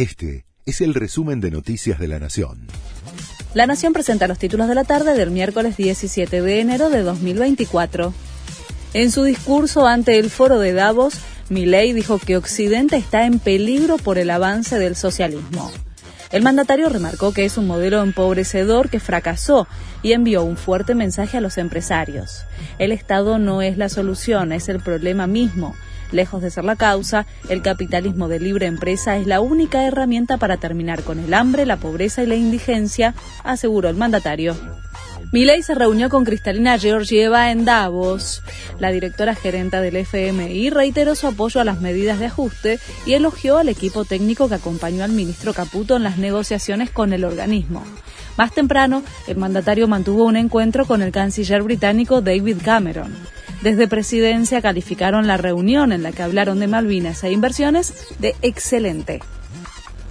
Este es el resumen de Noticias de la Nación. La Nación presenta los títulos de la tarde del miércoles 17 de enero de 2024. En su discurso ante el foro de Davos, Milei dijo que Occidente está en peligro por el avance del socialismo. El mandatario remarcó que es un modelo empobrecedor que fracasó y envió un fuerte mensaje a los empresarios. El Estado no es la solución, es el problema mismo. Lejos de ser la causa, el capitalismo de libre empresa es la única herramienta para terminar con el hambre, la pobreza y la indigencia, aseguró el mandatario. Milei se reunió con Cristalina Georgieva en Davos. La directora gerenta del FMI reiteró su apoyo a las medidas de ajuste y elogió al equipo técnico que acompañó al ministro Caputo en las negociaciones con el organismo. Más temprano, el mandatario mantuvo un encuentro con el canciller británico David Cameron. Desde presidencia calificaron la reunión en la que hablaron de Malvinas e inversiones de excelente.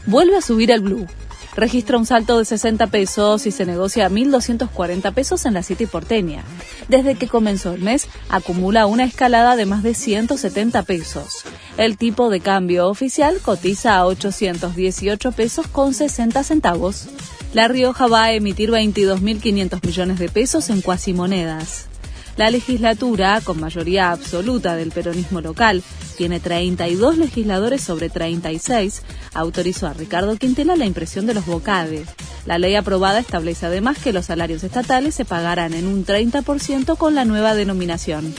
Vuelve a subir el blue. Registra un salto de 60 pesos y se negocia a 1.240 pesos en la City porteña. Desde que comenzó el mes, acumula una escalada de más de 170 pesos. El tipo de cambio oficial cotiza a 818 pesos con 60 centavos. La Rioja va a emitir 22.500 millones de pesos en cuasimonedas. La legislatura, con mayoría absoluta del peronismo local, tiene 32 legisladores sobre 36, autorizó a Ricardo Quintela la impresión de los bocades. La ley aprobada establece además que los salarios estatales se pagarán en un 30% con la nueva denominación.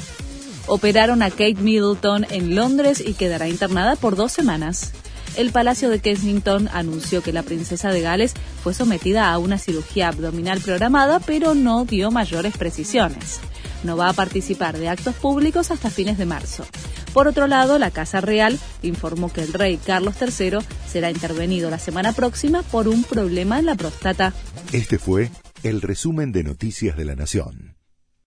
Operaron a Kate Middleton en Londres y quedará internada por dos semanas el Palacio de Kensington anunció que la princesa de Gales fue sometida a una cirugía abdominal programada, pero no dio mayores precisiones no va a participar de actos públicos hasta fines de marzo. Por otro lado, la Casa Real informó que el rey Carlos III será intervenido la semana próxima por un problema en la próstata. Este fue el resumen de Noticias de la Nación.